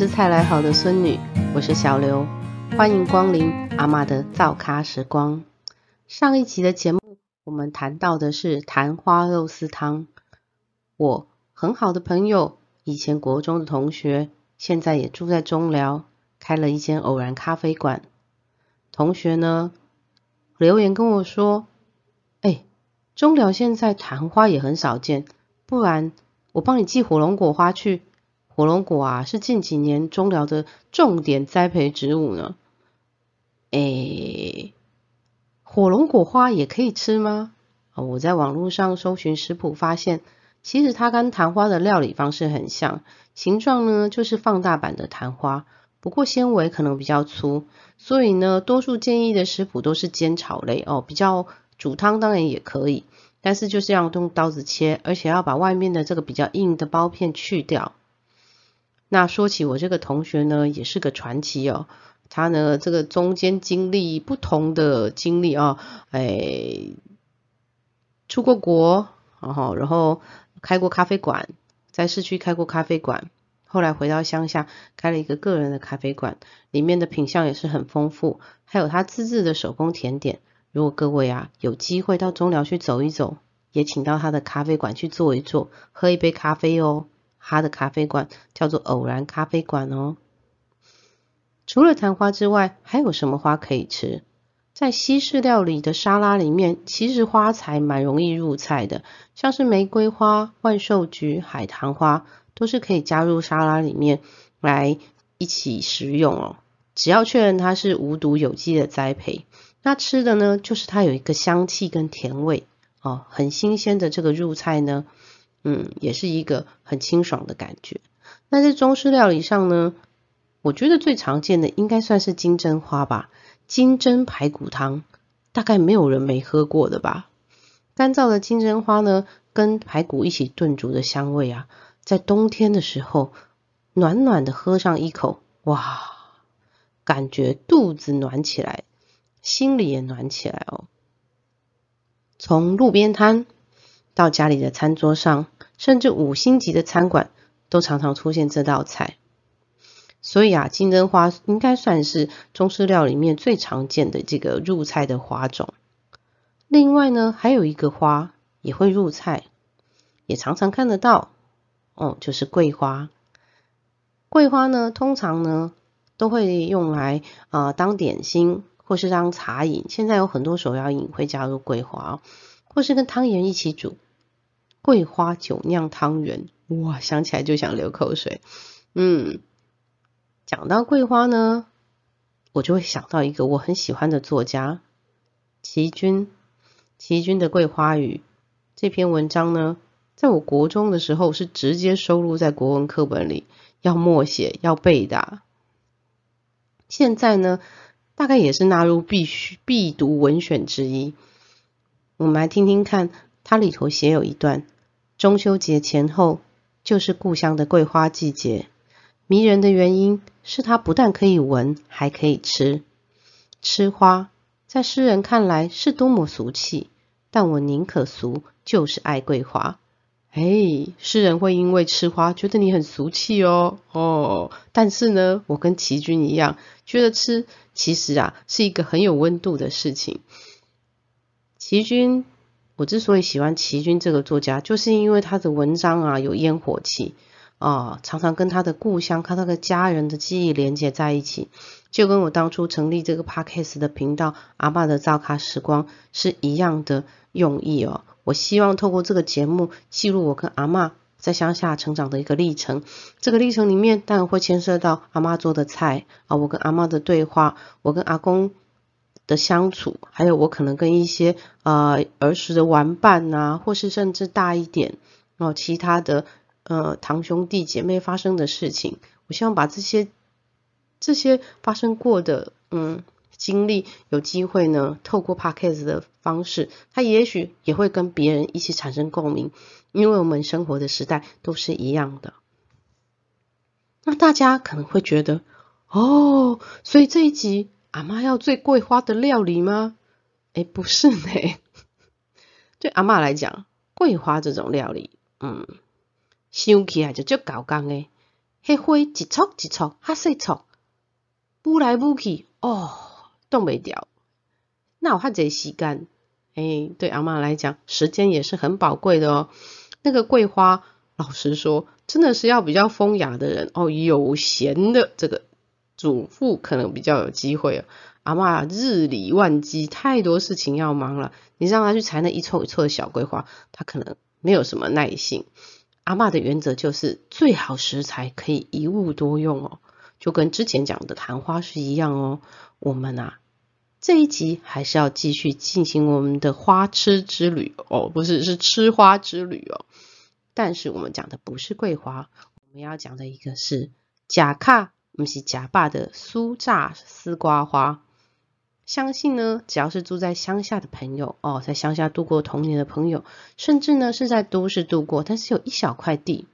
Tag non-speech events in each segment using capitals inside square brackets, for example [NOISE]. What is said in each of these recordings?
是菜来好的孙女，我是小刘，欢迎光临阿妈的造咖时光。上一集的节目，我们谈到的是昙花肉丝汤。我很好的朋友，以前国中的同学，现在也住在中寮，开了一间偶然咖啡馆。同学呢留言跟我说：“哎，中寮现在昙花也很少见，不然我帮你寄火龙果花去。”火龙果啊，是近几年中疗的重点栽培植物呢。诶，火龙果花也可以吃吗？我在网络上搜寻食谱，发现其实它跟昙花的料理方式很像，形状呢就是放大版的昙花，不过纤维可能比较粗，所以呢，多数建议的食谱都是煎炒类哦，比较煮汤当然也可以，但是就是要用刀子切，而且要把外面的这个比较硬的包片去掉。那说起我这个同学呢，也是个传奇哦。他呢，这个中间经历不同的经历啊，哎，出过国，然后然后开过咖啡馆，在市区开过咖啡馆，后来回到乡下开了一个个人的咖啡馆，里面的品相也是很丰富，还有他自制的手工甜点。如果各位啊有机会到中寮去走一走，也请到他的咖啡馆去坐一坐，喝一杯咖啡哦。他的咖啡馆叫做偶然咖啡馆哦。除了昙花之外，还有什么花可以吃？在西式料理的沙拉里面，其实花材蛮容易入菜的，像是玫瑰花、万寿菊、海棠花，都是可以加入沙拉里面来一起食用哦。只要确认它是无毒有机的栽培，那吃的呢，就是它有一个香气跟甜味哦，很新鲜的这个入菜呢。嗯，也是一个很清爽的感觉。那在中式料理上呢，我觉得最常见的应该算是金针花吧。金针排骨汤，大概没有人没喝过的吧？干燥的金针花呢，跟排骨一起炖煮的香味啊，在冬天的时候，暖暖的喝上一口，哇，感觉肚子暖起来，心里也暖起来哦。从路边摊。到家里的餐桌上，甚至五星级的餐馆都常常出现这道菜。所以啊，金针花应该算是中式料理里面最常见的这个入菜的花种。另外呢，还有一个花也会入菜，也常常看得到，哦，就是桂花。桂花呢，通常呢都会用来啊当点心或是当茶饮。现在有很多手摇饮会加入桂花，或是跟汤圆一起煮。桂花酒酿汤圆，哇，想起来就想流口水。嗯，讲到桂花呢，我就会想到一个我很喜欢的作家齐君。齐君的《桂花语》这篇文章呢，在我国中的时候是直接收录在国文课本里，要默写要背的。现在呢，大概也是纳入必须必读文选之一。我们来听听看。它里头写有一段：中秋节前后就是故乡的桂花季节，迷人的原因是它不但可以闻，还可以吃。吃花在诗人看来是多么俗气，但我宁可俗，就是爱桂花。哎，诗人会因为吃花觉得你很俗气哦哦，但是呢，我跟齐君一样，觉得吃其实啊是一个很有温度的事情。齐君。我之所以喜欢齐军这个作家，就是因为他的文章啊有烟火气啊，常常跟他的故乡、他的家人的记忆连接在一起，就跟我当初成立这个 podcast 的频道“阿爸的造卡时光”是一样的用意哦。我希望透过这个节目记录我跟阿妈在乡下成长的一个历程，这个历程里面当然会牵涉到阿妈做的菜啊，我跟阿妈的对话，我跟阿公。的相处，还有我可能跟一些呃儿时的玩伴啊，或是甚至大一点哦，其他的呃堂兄弟姐妹发生的事情，我希望把这些这些发生过的嗯经历，有机会呢，透过 podcast 的方式，它也许也会跟别人一起产生共鸣，因为我们生活的时代都是一样的。那大家可能会觉得，哦，所以这一集。阿妈要最桂花的料理吗？哎，不是呢。[LAUGHS] 对阿妈来讲，桂花这种料理，嗯，想起来就就搞刚诶。迄花一撮一撮，哈细撮，舞来舞去，哦，动袂掉。那有哈侪时间？哎，对阿妈来讲，时间也是很宝贵的哦。那个桂花，老实说，真的是要比较风雅的人哦，有闲的这个主妇可能比较有机会。阿妈日理万机，太多事情要忙了，你让他去采那一撮一撮的小桂花，他可能没有什么耐性。阿妈的原则就是最好食材可以一物多用哦，就跟之前讲的昙花是一样哦。我们啊。这一集还是要继续进行我们的花痴之旅哦，不是是吃花之旅哦。但是我们讲的不是桂花，我们要讲的一个是假卡，不是假霸的酥炸丝瓜花。相信呢，只要是住在乡下的朋友哦，在乡下度过童年的朋友，甚至呢是在都市度过，但是有一小块地，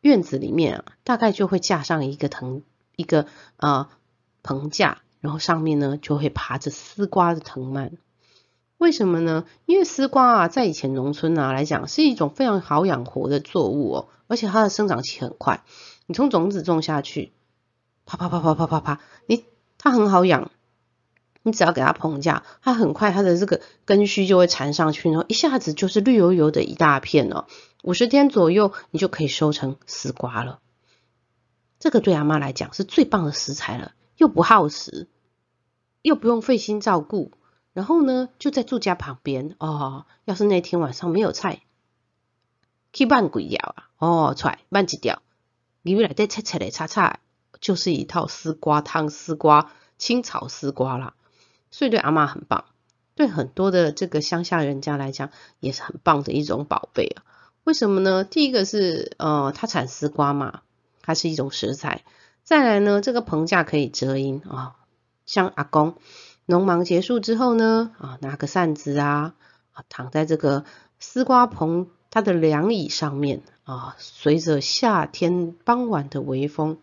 院子里面啊，大概就会架上一个藤一个呃棚架。然后上面呢就会爬着丝瓜的藤蔓，为什么呢？因为丝瓜啊，在以前农村啊来讲，是一种非常好养活的作物哦，而且它的生长期很快。你从种子种下去，啪啪啪啪啪啪啪，你它很好养，你只要给它棚架，它很快它的这个根须就会缠上去，然后一下子就是绿油油的一大片哦。五十天左右，你就可以收成丝瓜了。这个对阿妈来讲是最棒的食材了，又不耗时。又不用费心照顾，然后呢，就在住家旁边哦。要是那天晚上没有菜，去慢鬼掉啊！哦，出来慢几掉，里面来再切切来擦擦，就是一套丝瓜汤、丝瓜清炒丝瓜啦。所以对阿妈很棒，对很多的这个乡下人家来讲，也是很棒的一种宝贝啊。为什么呢？第一个是呃，它产丝瓜嘛，它是一种食材。再来呢，这个棚架可以遮阴啊。像阿公农忙结束之后呢，啊，拿个扇子啊，啊，躺在这个丝瓜棚它的凉椅上面啊，随着夏天傍晚的微风，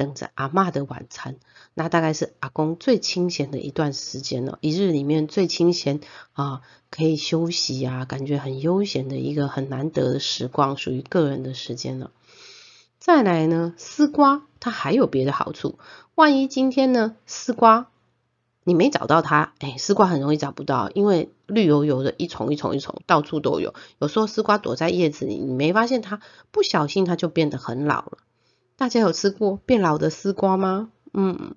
等着阿妈的晚餐。那大概是阿公最清闲的一段时间了，一日里面最清闲啊，可以休息啊，感觉很悠闲的一个很难得的时光，属于个人的时间了。再来呢，丝瓜它还有别的好处。万一今天呢，丝瓜你没找到它，哎，丝瓜很容易找不到，因为绿油油的一丛一丛一丛，到处都有。有时候丝瓜躲在叶子里，你没发现它，不小心它就变得很老了。大家有吃过变老的丝瓜吗？嗯，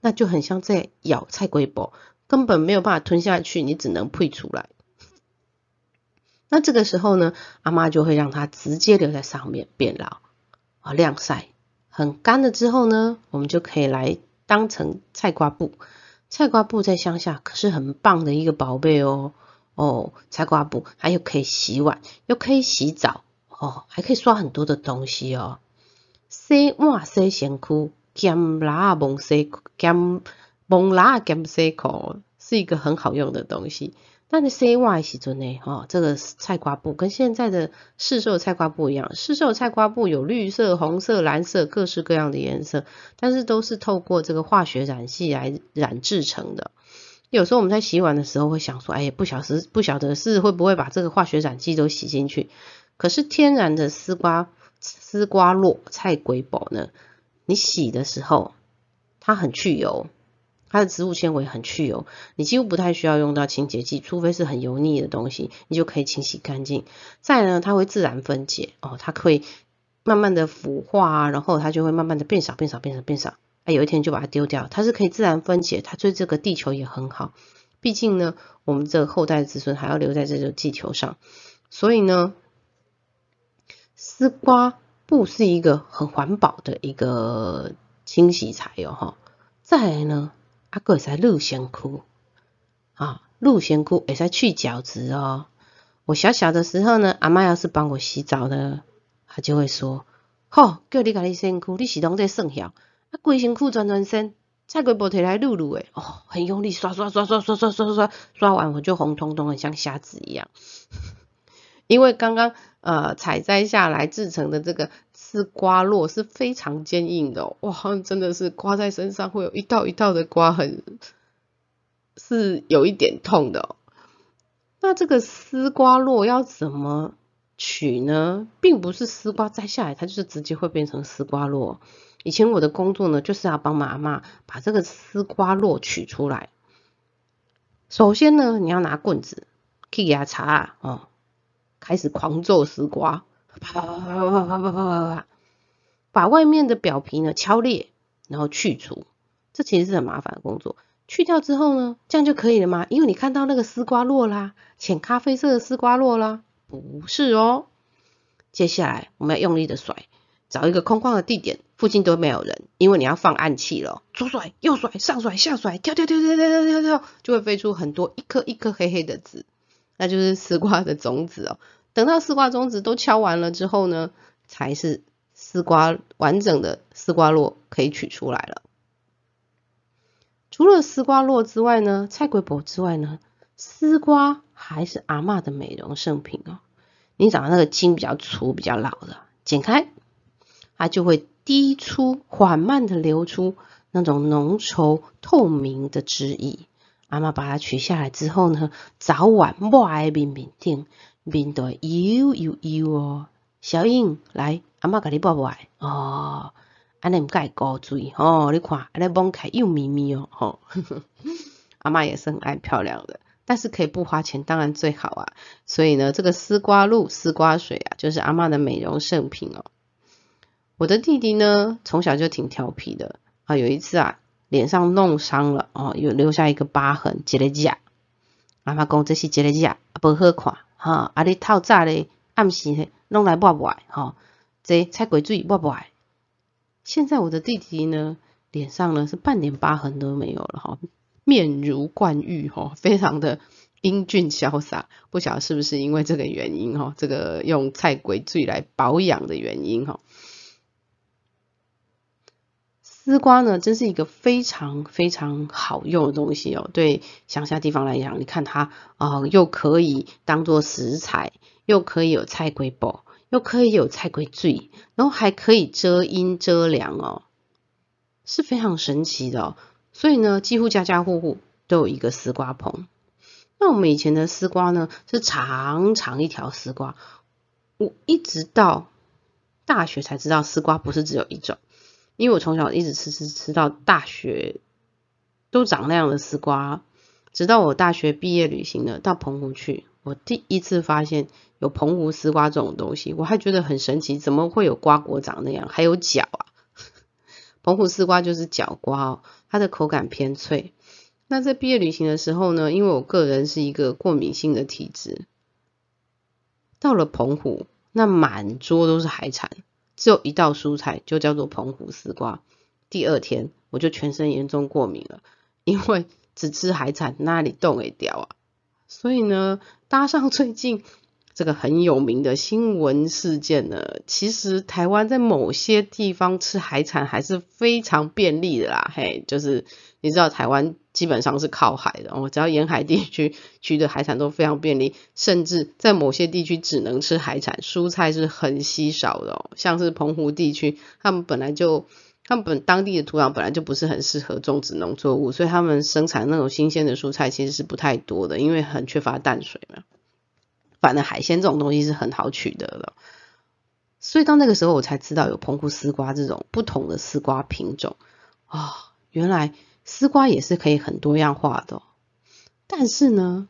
那就很像在咬菜龟包，根本没有办法吞下去，你只能配出来。那这个时候呢，阿妈就会让它直接留在上面变老。啊，晾晒很干了之后呢，我们就可以来当成菜瓜布。菜瓜布在乡下可是很棒的一个宝贝哦。哦，菜瓜布还有可以洗碗，又可以洗澡，哦，还可以刷很多的东西哦。洗碗洗身躯，兼拉蒙洗兼蒙拉兼洗裤，是一个很好用的东西。但是 C Y 时阵呢，哈，这个菜瓜布跟现在的市售菜瓜布一样，市售菜瓜布有绿色、红色、蓝色，各式各样的颜色，但是都是透过这个化学染剂来染制成的。有时候我们在洗碗的时候会想说，哎呀，不晓得不晓得是会不会把这个化学染剂都洗进去？可是天然的丝瓜丝瓜络菜龟宝呢，你洗的时候它很去油。它的植物纤维很去油，你几乎不太需要用到清洁剂，除非是很油腻的东西，你就可以清洗干净。再呢，它会自然分解哦，它可以慢慢的腐化啊，然后它就会慢慢的变少、变少、变少、变少，哎，有一天就把它丢掉。它是可以自然分解，它对这个地球也很好。毕竟呢，我们这后代子孙还要留在这个地球上，所以呢，丝瓜布是一个很环保的一个清洗材哦，哈。再来呢。阿哥在鹿仙窟啊，鹿仙窟也在去角质哦。我小小的时候呢，阿妈要是帮我洗澡呢，她就会说：“吼，叫你家你身躯，你洗拢在算晓，啊，规身躯转转身，菜龟波摕来撸撸诶，哦，很用力刷刷刷刷刷刷刷刷，刷完我就红彤彤，的像虾子一样。[LAUGHS] 因为刚刚呃采摘下来制成的这个。”丝瓜络是非常坚硬的，哇，真的是刮在身上会有一道一道的刮痕，是有一点痛的。那这个丝瓜络要怎么取呢，并不是丝瓜摘下来，它就是直接会变成丝瓜络。以前我的工作呢，就是要帮妈妈把这个丝瓜络取出来。首先呢，你要拿棍子去给它擦哦，开始狂揍丝瓜，啪啪啪啪啪啪啪啪啪，把外面的表皮呢敲裂，然后去除。这其实是很麻烦的工作。去掉之后呢，这样就可以了吗？因为你看到那个丝瓜络啦，浅咖啡色的丝瓜络啦。不是哦，接下来我们要用力的甩，找一个空旷的地点，附近都没有人，因为你要放暗器了。左甩右甩，上甩下甩，跳跳跳跳跳跳跳跳，就会飞出很多一颗一颗黑黑的籽，那就是丝瓜的种子哦。等到丝瓜种子都敲完了之后呢，才是丝瓜完整的丝瓜络可以取出来了。除了丝瓜络之外呢，菜龟婆之外呢，丝瓜。还是阿妈的美容圣品哦。你找到那个筋比较粗、比较老的，剪开，它就会滴出缓慢的流出那种浓稠透明的汁液。阿妈把它取下来之后呢，早晚抹在面面顶，面都油油油哦。小英来，阿妈给你抹抹哦。安尼唔该高嘴哦，你看安尼摸开又咪咪哦，吼。[LAUGHS] 阿妈也是很爱漂亮的。但是可以不花钱，当然最好啊。所以呢，这个丝瓜露、丝瓜水啊，就是阿妈的美容圣品哦。我的弟弟呢，从小就挺调皮的啊。有一次啊，脸上弄伤了哦，有留下一个疤痕，结了痂。阿妈讲这是结了痂，不好看哈。啊，你透早咧暗时弄来抹抹哈，这菜鬼水抹抹。现在我的弟弟呢，脸上呢是半点疤痕都没有了哈。面如冠玉哈，非常的英俊潇洒，不晓得是不是因为这个原因哈，这个用菜鬼醉来保养的原因哈。丝瓜呢，真是一个非常非常好用的东西哦。对乡下地方来讲，你看它啊，又可以当做食材，又可以有菜鬼煲，又可以有菜鬼醉，然后还可以遮阴遮凉哦，是非常神奇的。所以呢，几乎家家户户都有一个丝瓜棚。那我们以前的丝瓜呢，是长长一条丝瓜。我一直到大学才知道，丝瓜不是只有一种。因为我从小一直吃吃吃到大学，都长那样的丝瓜。直到我大学毕业旅行了，到澎湖去，我第一次发现有澎湖丝瓜这种东西，我还觉得很神奇，怎么会有瓜果长那样，还有角啊？[LAUGHS] 澎湖丝瓜就是角瓜哦。它的口感偏脆。那在毕业旅行的时候呢，因为我个人是一个过敏性的体质，到了澎湖，那满桌都是海产，只有一道蔬菜就叫做澎湖丝瓜。第二天我就全身严重过敏了，因为只吃海产，那里冻也掉啊？所以呢，搭上最近。这个很有名的新闻事件呢，其实台湾在某些地方吃海产还是非常便利的啦。嘿，就是你知道台湾基本上是靠海的，哦，只要沿海地区 [LAUGHS] 取得海产都非常便利，甚至在某些地区只能吃海产，蔬菜是很稀少的哦。像是澎湖地区，他们本来就他们本当地的土壤本来就不是很适合种植农作物，所以他们生产那种新鲜的蔬菜其实是不太多的，因为很缺乏淡水嘛。反正海鲜这种东西是很好取得的，所以到那个时候我才知道有澎湖丝瓜这种不同的丝瓜品种啊，原来丝瓜也是可以很多样化的。但是呢，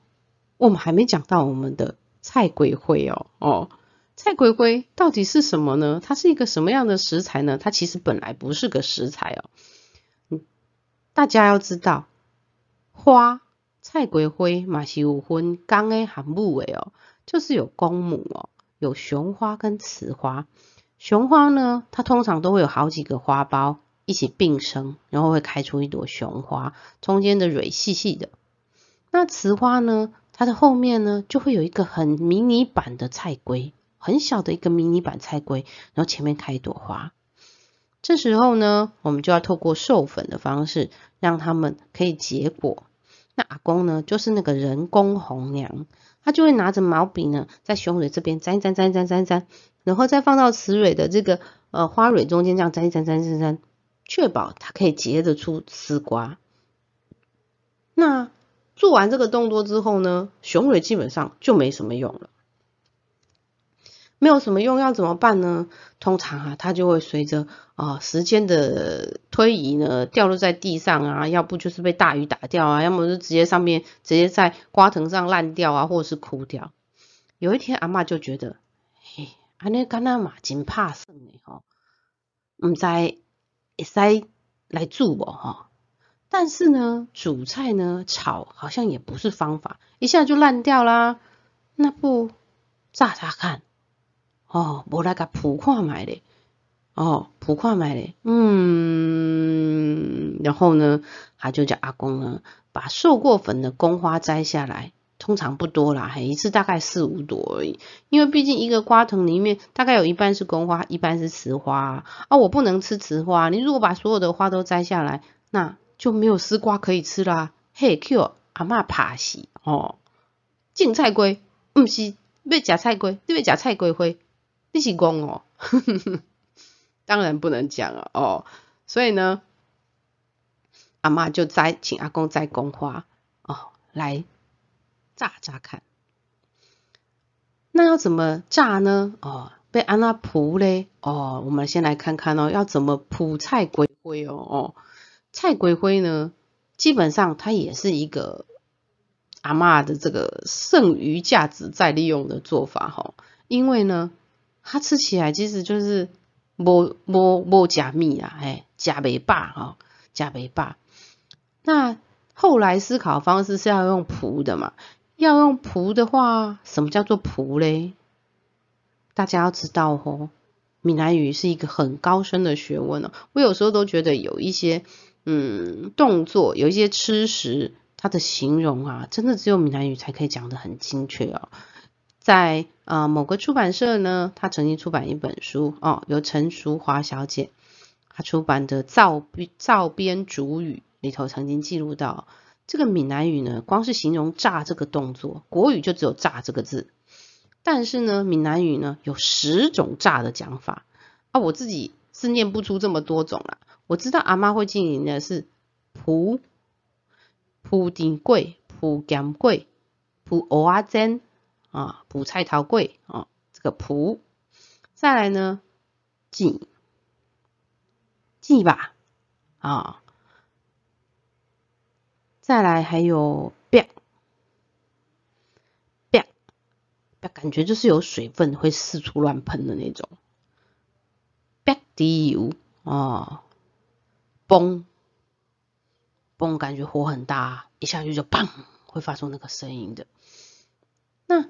我们还没讲到我们的菜龟灰哦哦，菜龟灰到底是什么呢？它是一个什么样的食材呢？它其实本来不是个食材哦。嗯，大家要知道，花菜龟灰嘛是有分公的和母的哦。就是有公母哦，有雄花跟雌花。雄花呢，它通常都会有好几个花苞一起并生，然后会开出一朵雄花，中间的蕊细细的。那雌花呢，它的后面呢，就会有一个很迷你版的菜龟，很小的一个迷你版菜龟，然后前面开一朵花。这时候呢，我们就要透过授粉的方式，让它们可以结果。那阿公呢，就是那个人工红娘。他就会拿着毛笔呢，在雄蕊这边粘粘粘粘粘粘，然后再放到雌蕊的这个呃花蕊中间这样粘粘粘粘粘，确保它可以结得出丝瓜。那做完这个动作之后呢，雄蕊基本上就没什么用了。没有什么用，要怎么办呢？通常啊，它就会随着啊时间的推移呢，掉落在地上啊，要不就是被大雨打掉啊，要么就直接上面直接在瓜藤上烂掉啊，或者是枯掉。有一天，阿妈就觉得，嘿，安尼干那嘛真怕生的吼，唔知会使来煮无吼。但是呢，煮菜呢，炒好像也不是方法，一下就烂掉啦。那不炸炸看？哦，无来甲铺看买咧，哦，铺看买咧，嗯，然后呢，他就叫阿公呢，把受过粉的宫花摘下来，通常不多啦，一次大概四五朵而已，因为毕竟一个瓜藤里面大概有一半是宫花，一半是雌花。啊，我不能吃雌花，你如果把所有的花都摘下来，那就没有丝瓜可以吃啦。嘿，Q 阿妈怕死哦，种菜龟，毋是要食菜龟，你要食菜龟灰。你是公哦，[LAUGHS] 当然不能讲了哦。所以呢，阿妈就摘，请阿公摘公花哦，来炸炸看。那要怎么炸呢？哦，被安娜铺嘞。哦，我们先来看看哦，要怎么铺菜龟灰哦。哦，菜龟灰呢，基本上它也是一个阿妈的这个剩余价值再利用的做法哈，因为呢。它吃起来其实就是无无无加密啊，哎，加袂饱哈，加袂饱。那后来思考方式是要用蒲的嘛？要用蒲的话，什么叫做蒲嘞？大家要知道哦，闽南语是一个很高深的学问哦。我有时候都觉得有一些嗯动作，有一些吃食，它的形容啊，真的只有闽南语才可以讲得很精确哦。在啊某个出版社呢，他曾经出版一本书哦，由陈淑华小姐她出版的《造造编主语》里头曾经记录到，这个闽南语呢，光是形容炸这个动作，国语就只有炸这个字，但是呢，闽南语呢有十种炸的讲法啊，我自己是念不出这么多种啦。我知道阿妈会经营的是蒲蒲丁贵、蒲咸贵、蒲蚵仔煎。啊，蒲菜桃桂啊，这个蒲，再来呢，记记吧，啊，再来还有别别，感觉就是有水分会四处乱喷的那种，别滴油啊，嘣嘣，感觉火很大，一下去就砰，会发出那个声音的，那。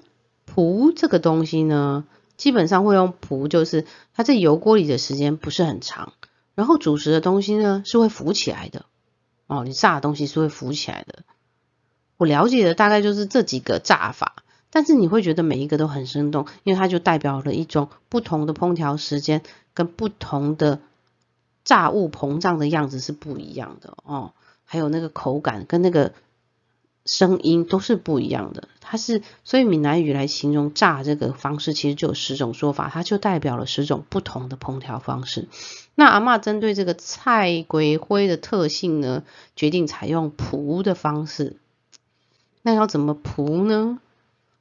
蒲这个东西呢，基本上会用蒲，就是它在油锅里的时间不是很长，然后主食的东西呢是会浮起来的哦，你炸的东西是会浮起来的。我了解的大概就是这几个炸法，但是你会觉得每一个都很生动，因为它就代表了一种不同的烹调时间跟不同的炸物膨胀的样子是不一样的哦，还有那个口感跟那个。声音都是不一样的，它是所以闽南语来形容炸这个方式，其实就有十种说法，它就代表了十种不同的烹调方式。那阿妈针对这个菜龟灰的特性呢，决定采用蒲的方式。那要怎么蒲呢？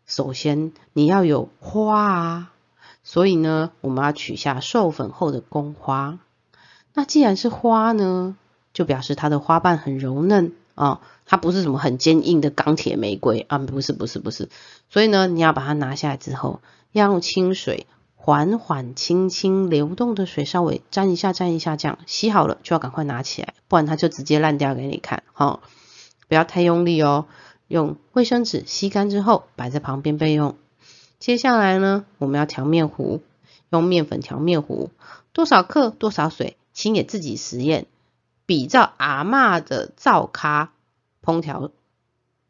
首先你要有花啊，所以呢，我们要取下授粉后的公花。那既然是花呢，就表示它的花瓣很柔嫩。啊，它不是什么很坚硬的钢铁玫瑰啊，不是不是不是，所以呢，你要把它拿下来之后，要用清水缓缓轻轻流动的水稍微沾一下沾一下，这样洗好了就要赶快拿起来，不然它就直接烂掉给你看。好，不要太用力哦，用卫生纸吸干之后摆在旁边备用。接下来呢，我们要调面糊，用面粉调面糊，多少克多少水，请也自己实验。比照阿妈的灶咖烹调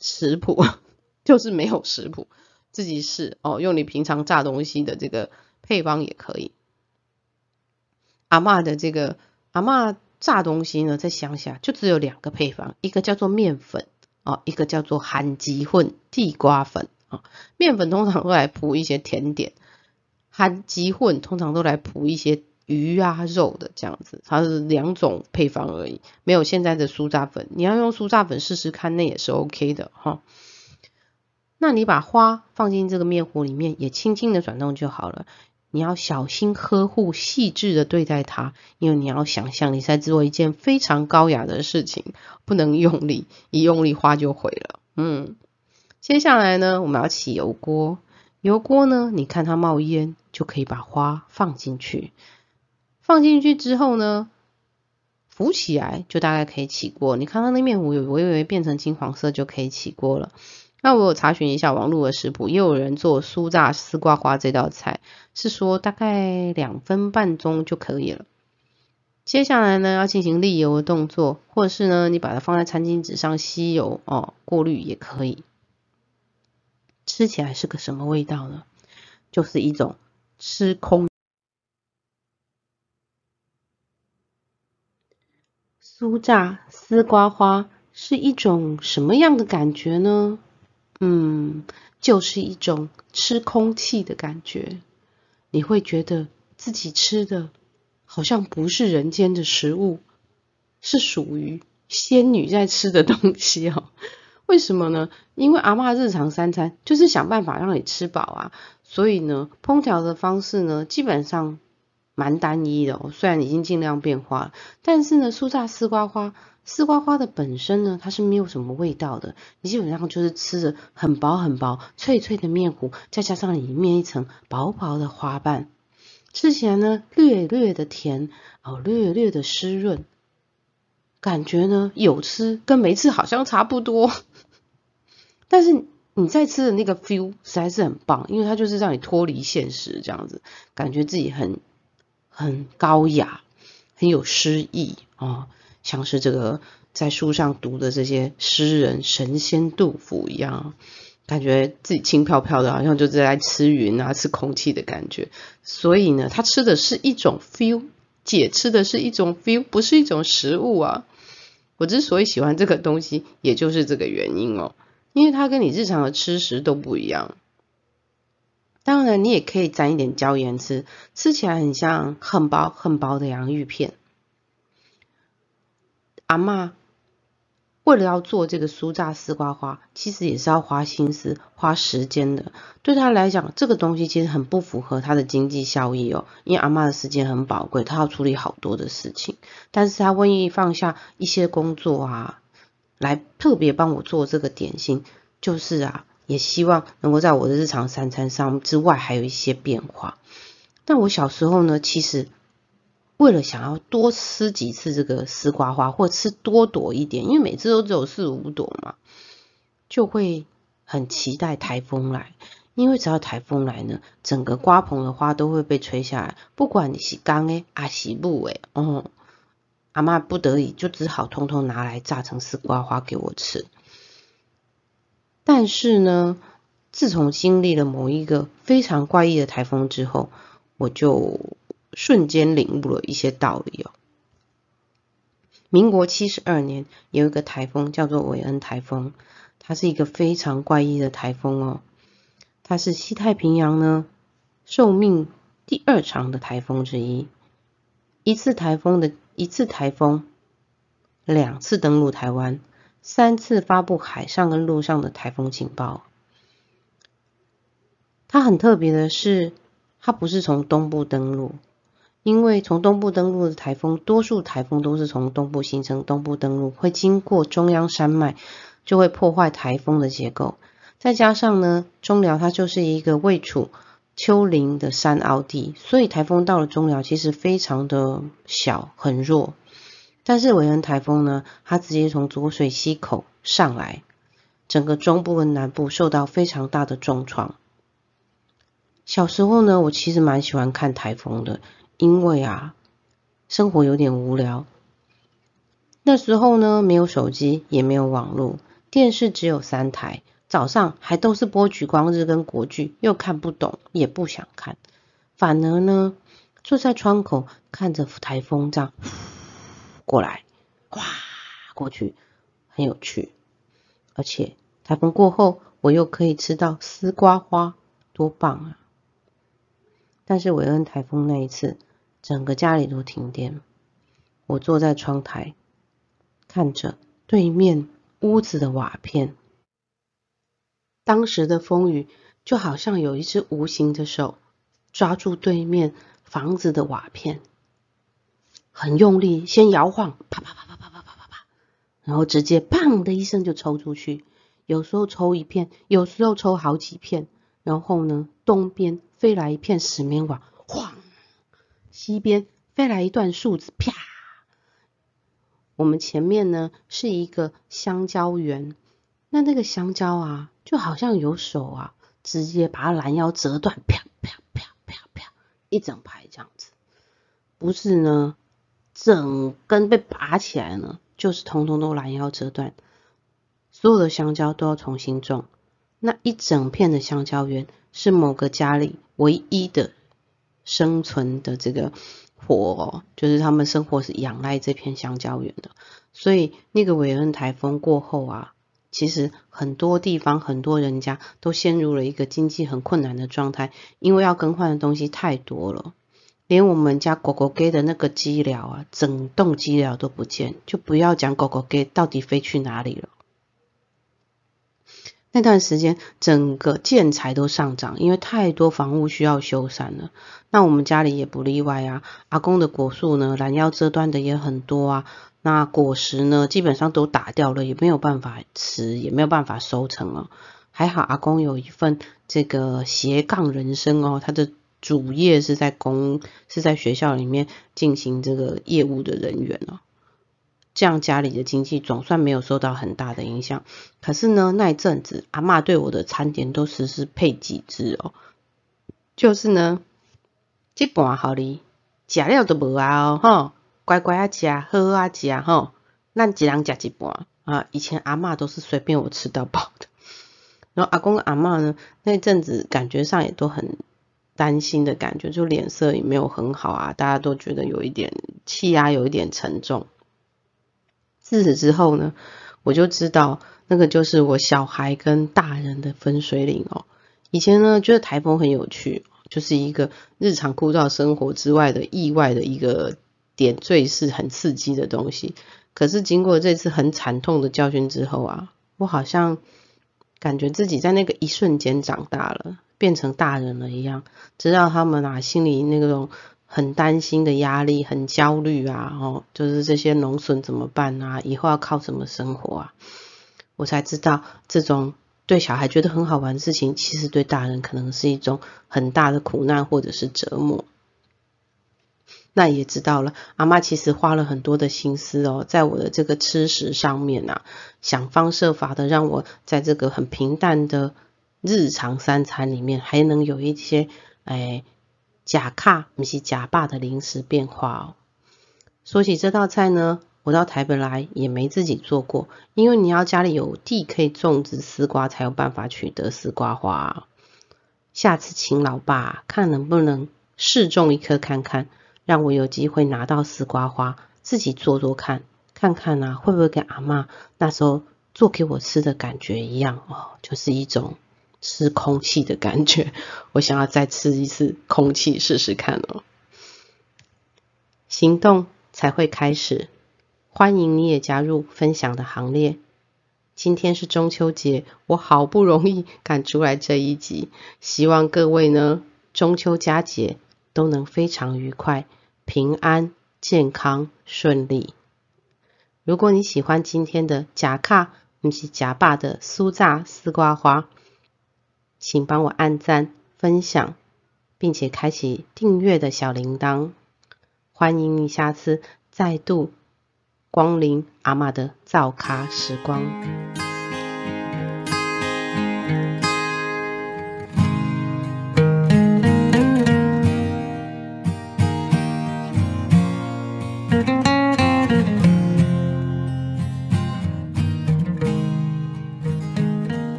食谱，[LAUGHS] 就是没有食谱，自己试哦。用你平常炸东西的这个配方也可以。阿妈的这个阿妈炸东西呢，在乡下就只有两个配方，一个叫做面粉哦，一个叫做含鸡混地瓜粉啊。面粉通常都来铺一些甜点，含鸡混通常都来铺一些。鱼啊肉的这样子，它是两种配方而已，没有现在的酥炸粉。你要用酥炸粉试试看，那也是 OK 的哈。那你把花放进这个面糊里面，也轻轻的转动就好了。你要小心呵护、细致的对待它，因为你要想象你在做一件非常高雅的事情，不能用力，一用力花就毁了。嗯，接下来呢，我们要起油锅。油锅呢，你看它冒烟，就可以把花放进去。放进去之后呢，浮起来就大概可以起锅。你看它那面糊有微微变成金黄色，就可以起锅了。那我有查询一下网络的食谱，也有人做酥炸丝瓜花这道菜，是说大概两分半钟就可以了。接下来呢，要进行沥油的动作，或者是呢，你把它放在餐巾纸上吸油哦，过滤也可以。吃起来是个什么味道呢？就是一种吃空酥炸丝瓜花是一种什么样的感觉呢？嗯，就是一种吃空气的感觉。你会觉得自己吃的好像不是人间的食物，是属于仙女在吃的东西哦。为什么呢？因为阿妈日常三餐就是想办法让你吃饱啊，所以呢，烹调的方式呢基本上蛮单一的哦。虽然已经尽量变化了，但是呢，酥炸丝瓜花。丝瓜花的本身呢，它是没有什么味道的，你基本上就是吃着很薄很薄、脆脆的面糊，再加上里面一层薄薄的花瓣，吃起来呢略略的甜哦，略略的湿润，感觉呢有吃跟没吃好像差不多，但是你在吃的那个 feel 实在是很棒，因为它就是让你脱离现实这样子，感觉自己很很高雅，很有诗意啊。像是这个在书上读的这些诗人神仙杜甫一样，感觉自己轻飘飘的，好像就是在吃云啊、[LAUGHS] 吃空气的感觉。所以呢，他吃的是一种 feel，姐吃的是一种 feel，不是一种食物啊。我之所以喜欢这个东西，也就是这个原因哦，因为它跟你日常的吃食都不一样。当然，你也可以沾一点椒盐吃，吃起来很像很薄很薄的洋芋片。阿妈为了要做这个酥炸丝瓜花，其实也是要花心思、花时间的。对她来讲，这个东西其实很不符合她的经济效益哦。因为阿妈的时间很宝贵，她要处理好多的事情。但是她愿意放下一些工作啊，来特别帮我做这个点心，就是啊，也希望能够在我的日常三餐上之外还有一些变化。但我小时候呢，其实。为了想要多吃几次这个丝瓜花，或吃多朵一点，因为每次都只有四五朵嘛，就会很期待台风来。因为只要台风来呢，整个瓜棚的花都会被吹下来，不管你是干诶啊是木的，哦，阿妈不得已就只好通通拿来榨成丝瓜花给我吃。但是呢，自从经历了某一个非常怪异的台风之后，我就。瞬间领悟了一些道理哦。民国七十二年有一个台风叫做韦恩台风，它是一个非常怪异的台风哦。它是西太平洋呢寿命第二长的台风之一。一次台风的一次台风，两次登陆台湾，三次发布海上跟陆上的台风警报。它很特别的是，它不是从东部登陆。因为从东部登陆的台风，多数台风都是从东部形成，东部登陆会经过中央山脉，就会破坏台风的结构。再加上呢，中寮它就是一个位处丘陵的山凹地，所以台风到了中寮其实非常的小，很弱。但是韦恩台风呢，它直接从浊水溪口上来，整个中部跟南部受到非常大的重创。小时候呢，我其实蛮喜欢看台风的。因为啊，生活有点无聊。那时候呢，没有手机，也没有网络，电视只有三台，早上还都是播举光日跟国剧，又看不懂，也不想看。反而呢，坐在窗口看着台风这样过来，哗过去，很有趣。而且台风过后，我又可以吃到丝瓜花，多棒啊！但是韦恩台风那一次。整个家里都停电，我坐在窗台，看着对面屋子的瓦片。当时的风雨就好像有一只无形的手抓住对面房子的瓦片，很用力，先摇晃，啪啪啪啪啪啪啪啪啪，然后直接砰的一声就抽出去。有时候抽一片，有时候抽好几片。然后呢，东边飞来一片石棉瓦，晃；西边飞来一段树枝，啪。我们前面呢是一个香蕉园，那那个香蕉啊，就好像有手啊，直接把它拦腰折断，啪啪啪啪啪，一整排这样子。不是呢，整根被拔起来呢，就是通通都拦腰折断。所有的香蕉都要重新种。那一整片的香蕉园是某个家里唯一的生存的这个活，就是他们生活是仰赖这片香蕉园的。所以那个韦恩台风过后啊，其实很多地方很多人家都陷入了一个经济很困难的状态，因为要更换的东西太多了，连我们家狗狗给的那个鸡寮啊，整栋鸡寮都不见，就不要讲狗狗给到底飞去哪里了。那段时间，整个建材都上涨，因为太多房屋需要修缮了。那我们家里也不例外啊。阿公的果树呢，拦腰折断的也很多啊。那果实呢，基本上都打掉了，也没有办法吃，也没有办法收成了。还好阿公有一份这个斜杠人生哦，他的主业是在公是在学校里面进行这个业务的人员哦。这样家里的经济总算没有受到很大的影响。可是呢，那一阵子阿妈对我的餐点都实施配几只哦，就是呢，这盘好哩，食了都无啊哦，吼，乖乖啊食，好好啊食吼，咱一人食一半啊。以前阿妈都是随便我吃到饱的，然后阿公阿妈呢，那阵子感觉上也都很担心的感觉，就脸色也没有很好啊，大家都觉得有一点气压有一点沉重。自此之后呢，我就知道那个就是我小孩跟大人的分水岭哦。以前呢，觉得台风很有趣，就是一个日常枯燥生活之外的意外的一个点缀，是很刺激的东西。可是经过这次很惨痛的教训之后啊，我好像感觉自己在那个一瞬间长大了，变成大人了一样，知道他们啊心里那种。很担心的压力，很焦虑啊，哦，就是这些农损怎么办啊？以后要靠什么生活啊？我才知道，这种对小孩觉得很好玩的事情，其实对大人可能是一种很大的苦难或者是折磨。那也知道了，阿妈其实花了很多的心思哦，在我的这个吃食上面啊，想方设法的让我在这个很平淡的日常三餐里面，还能有一些哎。假卡不是假霸的临时变化哦。说起这道菜呢，我到台北来也没自己做过，因为你要家里有地可以种植丝瓜，才有办法取得丝瓜花。下次请老爸看能不能试种一颗看看，让我有机会拿到丝瓜花，自己做做看，看看啊会不会跟阿妈那时候做给我吃的感觉一样哦，就是一种。吃空气的感觉，我想要再吃一次空气试试看哦。行动才会开始，欢迎你也加入分享的行列。今天是中秋节，我好不容易赶出来这一集，希望各位呢中秋佳节都能非常愉快、平安、健康、顺利。如果你喜欢今天的假卡，不是假霸的酥炸丝瓜花。请帮我按赞、分享，并且开启订阅的小铃铛。欢迎你下次再度光临阿玛的造咖时光。